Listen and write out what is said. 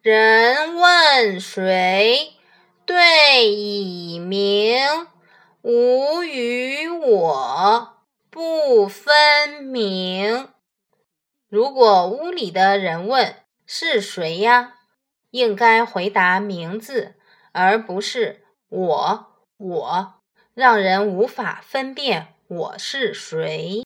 人问谁对以名吾与我不分明。如果屋里的人问是谁呀应该回答名字而不是我我让人无法分辨我是谁。